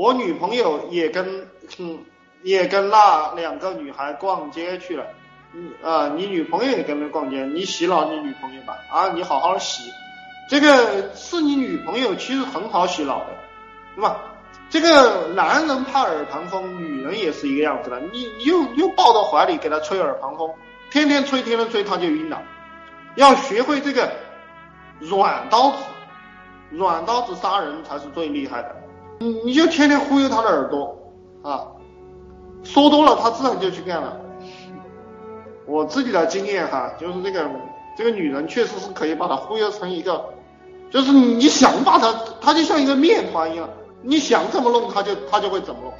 我女朋友也跟嗯也跟那两个女孩逛街去了，嗯啊，你女朋友也跟着逛街，你洗脑你女朋友吧。啊，你好好洗，这个是你女朋友其实很好洗脑的，对吧？这个男人怕耳旁风，女人也是一个样子的，你你又又抱到怀里给他吹耳旁风，天天吹天天吹他就晕了，要学会这个软刀子，软刀子杀人才是最厉害的。你你就天天忽悠他的耳朵啊，说多了他自然就去干了。我自己的经验哈，就是这个这个女人确实是可以把她忽悠成一个，就是你想把她，她就像一个面团一样，你想怎么弄她就她就会怎么弄。